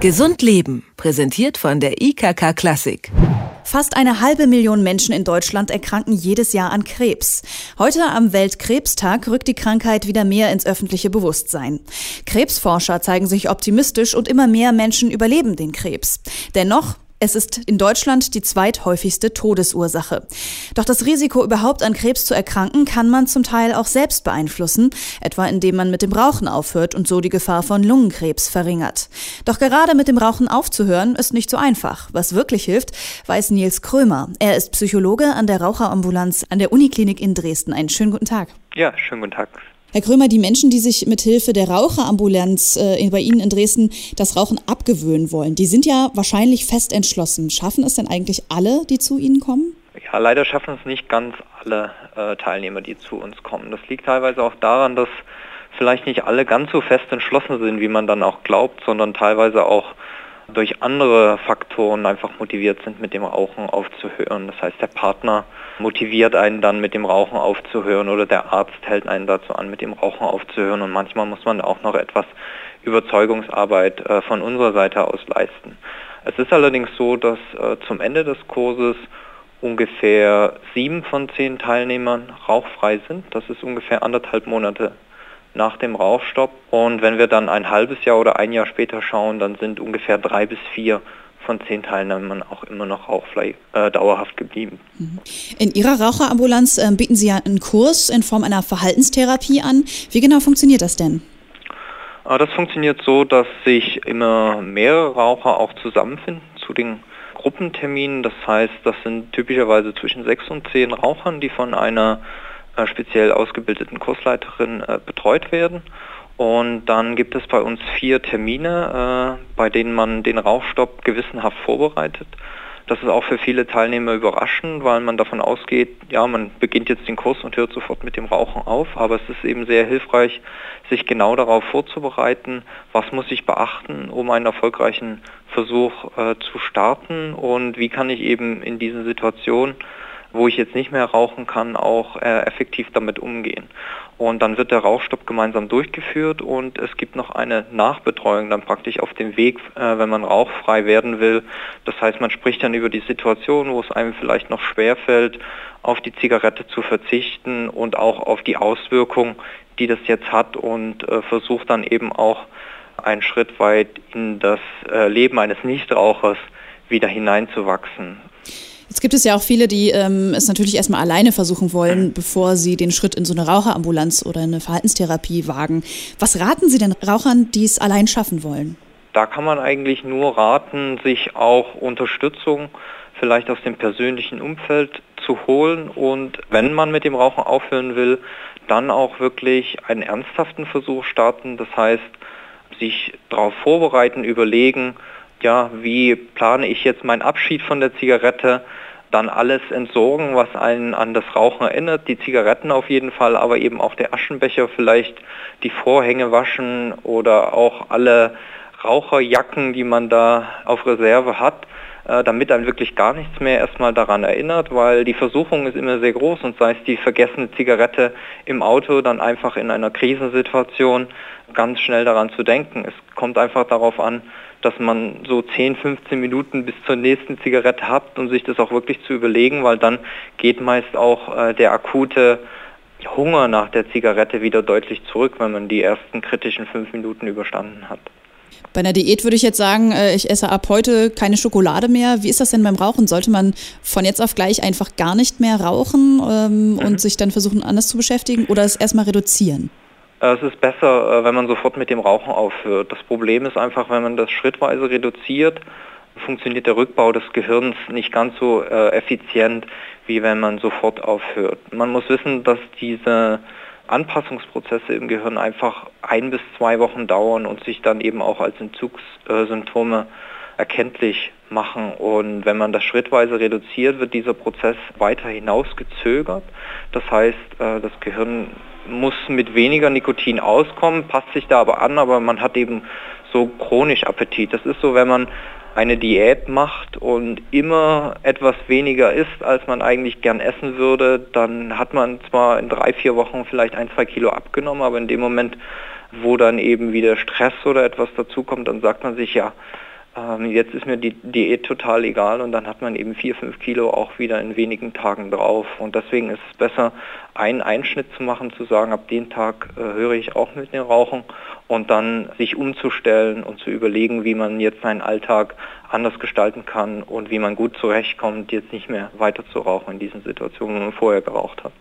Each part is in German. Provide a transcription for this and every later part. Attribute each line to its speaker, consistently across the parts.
Speaker 1: Gesund Leben, präsentiert von der IKK Klassik.
Speaker 2: Fast eine halbe Million Menschen in Deutschland erkranken jedes Jahr an Krebs. Heute am Weltkrebstag rückt die Krankheit wieder mehr ins öffentliche Bewusstsein. Krebsforscher zeigen sich optimistisch und immer mehr Menschen überleben den Krebs. Dennoch, es ist in Deutschland die zweithäufigste Todesursache. Doch das Risiko, überhaupt an Krebs zu erkranken, kann man zum Teil auch selbst beeinflussen, etwa indem man mit dem Rauchen aufhört und so die Gefahr von Lungenkrebs verringert. Doch gerade mit dem Rauchen aufzuhören, ist nicht so einfach. Was wirklich hilft, weiß Nils Krömer. Er ist Psychologe an der Raucherambulanz an der Uniklinik in Dresden. Einen schönen guten Tag.
Speaker 3: Ja, schönen guten Tag.
Speaker 2: Herr Krömer, die Menschen, die sich mit Hilfe der Raucherambulanz äh, bei Ihnen in Dresden das Rauchen abgewöhnen wollen, die sind ja wahrscheinlich fest entschlossen. Schaffen es denn eigentlich alle, die zu Ihnen kommen?
Speaker 3: Ja, leider schaffen es nicht ganz alle äh, Teilnehmer, die zu uns kommen. Das liegt teilweise auch daran, dass vielleicht nicht alle ganz so fest entschlossen sind, wie man dann auch glaubt, sondern teilweise auch durch andere Faktoren einfach motiviert sind, mit dem Rauchen aufzuhören. Das heißt, der Partner motiviert einen dann mit dem Rauchen aufzuhören oder der Arzt hält einen dazu an, mit dem Rauchen aufzuhören und manchmal muss man auch noch etwas Überzeugungsarbeit äh, von unserer Seite aus leisten. Es ist allerdings so, dass äh, zum Ende des Kurses ungefähr sieben von zehn Teilnehmern rauchfrei sind. Das ist ungefähr anderthalb Monate nach dem Rauchstopp. Und wenn wir dann ein halbes Jahr oder ein Jahr später schauen, dann sind ungefähr drei bis vier von zehn Teilnehmern auch immer noch rauchfrei äh, dauerhaft geblieben.
Speaker 2: Mhm. In Ihrer Raucherambulanz äh, bieten Sie ja einen Kurs in Form einer Verhaltenstherapie an. Wie genau funktioniert das denn?
Speaker 3: Äh, das funktioniert so, dass sich immer mehrere Raucher auch zusammenfinden zu den Gruppenterminen. Das heißt, das sind typischerweise zwischen sechs und zehn Rauchern, die von einer speziell ausgebildeten Kursleiterin äh, betreut werden. Und dann gibt es bei uns vier Termine, äh, bei denen man den Rauchstopp gewissenhaft vorbereitet. Das ist auch für viele Teilnehmer überraschend, weil man davon ausgeht, ja, man beginnt jetzt den Kurs und hört sofort mit dem Rauchen auf. Aber es ist eben sehr hilfreich, sich genau darauf vorzubereiten, was muss ich beachten, um einen erfolgreichen Versuch äh, zu starten und wie kann ich eben in diesen Situationen wo ich jetzt nicht mehr rauchen kann, auch äh, effektiv damit umgehen. Und dann wird der Rauchstopp gemeinsam durchgeführt und es gibt noch eine Nachbetreuung dann praktisch auf dem Weg, äh, wenn man rauchfrei werden will. Das heißt, man spricht dann über die Situation, wo es einem vielleicht noch schwerfällt, auf die Zigarette zu verzichten und auch auf die Auswirkungen, die das jetzt hat und äh, versucht dann eben auch einen Schritt weit in das äh, Leben eines Nichtrauchers wieder hineinzuwachsen.
Speaker 2: Jetzt gibt es ja auch viele, die ähm, es natürlich erstmal alleine versuchen wollen, bevor sie den Schritt in so eine Raucherambulanz oder eine Verhaltenstherapie wagen. Was raten Sie denn Rauchern, die es allein schaffen wollen?
Speaker 3: Da kann man eigentlich nur raten, sich auch Unterstützung vielleicht aus dem persönlichen Umfeld zu holen und wenn man mit dem Rauchen aufhören will, dann auch wirklich einen ernsthaften Versuch starten. Das heißt, sich darauf vorbereiten, überlegen, ja, wie plane ich jetzt meinen Abschied von der Zigarette, dann alles entsorgen, was einen an das Rauchen erinnert, die Zigaretten auf jeden Fall, aber eben auch der Aschenbecher, vielleicht die Vorhänge waschen oder auch alle Raucherjacken, die man da auf Reserve hat, äh, damit dann wirklich gar nichts mehr erstmal daran erinnert, weil die Versuchung ist immer sehr groß und sei es die vergessene Zigarette im Auto, dann einfach in einer Krisensituation ganz schnell daran zu denken. Es kommt einfach darauf an, dass man so 10, 15 Minuten bis zur nächsten Zigarette hat, um sich das auch wirklich zu überlegen, weil dann geht meist auch äh, der akute Hunger nach der Zigarette wieder deutlich zurück, wenn man die ersten kritischen fünf Minuten überstanden hat.
Speaker 2: Bei einer Diät würde ich jetzt sagen, äh, ich esse ab heute keine Schokolade mehr. Wie ist das denn beim Rauchen? Sollte man von jetzt auf gleich einfach gar nicht mehr rauchen ähm, mhm. und sich dann versuchen, anders zu beschäftigen oder es erstmal reduzieren?
Speaker 3: Äh, es ist besser, äh, wenn man sofort mit dem Rauchen aufhört. Das Problem ist einfach, wenn man das schrittweise reduziert, funktioniert der Rückbau des Gehirns nicht ganz so äh, effizient, wie wenn man sofort aufhört. Man muss wissen, dass diese Anpassungsprozesse im Gehirn einfach ein bis zwei Wochen dauern und sich dann eben auch als Entzugssymptome erkenntlich machen. Und wenn man das schrittweise reduziert, wird dieser Prozess weiter hinausgezögert. Das heißt, das Gehirn muss mit weniger Nikotin auskommen, passt sich da aber an, aber man hat eben so chronisch Appetit. Das ist so, wenn man eine Diät macht und immer etwas weniger isst, als man eigentlich gern essen würde, dann hat man zwar in drei, vier Wochen vielleicht ein, zwei Kilo abgenommen, aber in dem Moment wo dann eben wieder Stress oder etwas dazukommt, dann sagt man sich ja, ähm, jetzt ist mir die Diät total egal und dann hat man eben vier, fünf Kilo auch wieder in wenigen Tagen drauf. Und deswegen ist es besser, einen Einschnitt zu machen, zu sagen, ab dem Tag äh, höre ich auch mit dem Rauchen und dann sich umzustellen und zu überlegen, wie man jetzt seinen Alltag anders gestalten kann und wie man gut zurechtkommt, jetzt nicht mehr weiter zu rauchen in diesen Situationen, wo man vorher geraucht hat.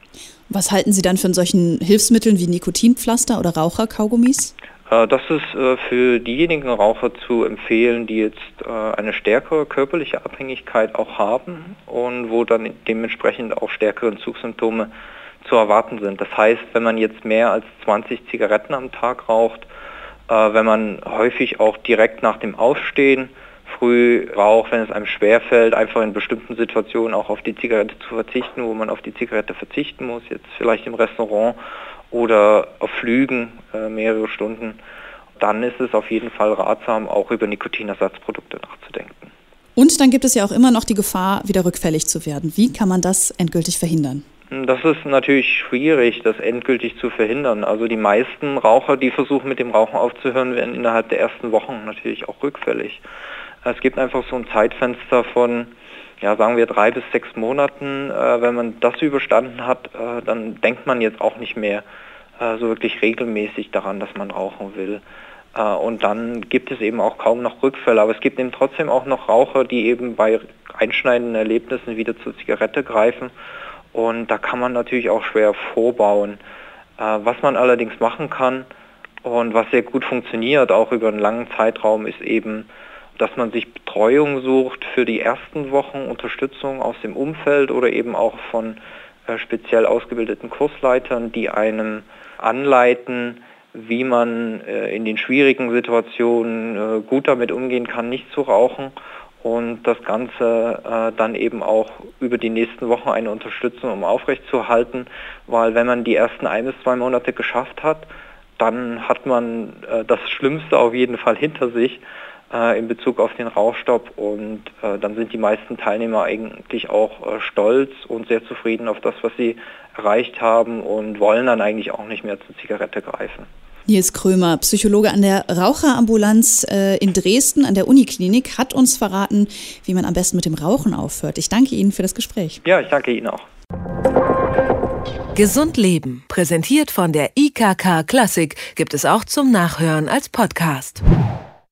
Speaker 2: Was halten Sie dann von solchen Hilfsmitteln wie Nikotinpflaster oder Raucherkaugummis?
Speaker 3: Äh, das ist äh, für diejenigen Raucher zu empfehlen, die jetzt äh, eine stärkere körperliche Abhängigkeit auch haben und wo dann dementsprechend auch stärkere Entzugssymptome zu erwarten sind. Das heißt, wenn man jetzt mehr als 20 Zigaretten am Tag raucht, wenn man häufig auch direkt nach dem Aufstehen früh raucht, wenn es einem schwerfällt, einfach in bestimmten Situationen auch auf die Zigarette zu verzichten, wo man auf die Zigarette verzichten muss, jetzt vielleicht im Restaurant oder auf Flügen äh, mehrere Stunden, dann ist es auf jeden Fall ratsam, auch über Nikotinersatzprodukte nachzudenken.
Speaker 2: Und dann gibt es ja auch immer noch die Gefahr, wieder rückfällig zu werden. Wie kann man das endgültig verhindern?
Speaker 3: Das ist natürlich schwierig, das endgültig zu verhindern. Also die meisten Raucher, die versuchen mit dem Rauchen aufzuhören, werden innerhalb der ersten Wochen natürlich auch rückfällig. Es gibt einfach so ein Zeitfenster von ja, sagen wir drei bis sechs Monaten, äh, wenn man das überstanden hat, äh, dann denkt man jetzt auch nicht mehr äh, so wirklich regelmäßig daran, dass man rauchen will. Äh, und dann gibt es eben auch kaum noch Rückfälle. Aber es gibt eben trotzdem auch noch Raucher, die eben bei einschneidenden Erlebnissen wieder zur Zigarette greifen. Und da kann man natürlich auch schwer vorbauen. Äh, was man allerdings machen kann und was sehr gut funktioniert, auch über einen langen Zeitraum, ist eben dass man sich Betreuung sucht für die ersten Wochen, Unterstützung aus dem Umfeld oder eben auch von äh, speziell ausgebildeten Kursleitern, die einem anleiten, wie man äh, in den schwierigen Situationen äh, gut damit umgehen kann, nicht zu rauchen und das Ganze dann eben auch über die nächsten Wochen eine Unterstützung, um aufrechtzuerhalten, weil wenn man die ersten ein bis zwei Monate geschafft hat, dann hat man das Schlimmste auf jeden Fall hinter sich in Bezug auf den Rauchstopp und äh, dann sind die meisten Teilnehmer eigentlich auch äh, stolz und sehr zufrieden auf das, was sie erreicht haben und wollen dann eigentlich auch nicht mehr zur Zigarette greifen.
Speaker 2: Nils Krömer, Psychologe an der Raucherambulanz äh, in Dresden an der Uniklinik, hat uns verraten, wie man am besten mit dem Rauchen aufhört. Ich danke Ihnen für das Gespräch.
Speaker 3: Ja, ich danke Ihnen auch.
Speaker 1: Gesund Leben, präsentiert von der IKK Klassik, gibt es auch zum Nachhören als Podcast.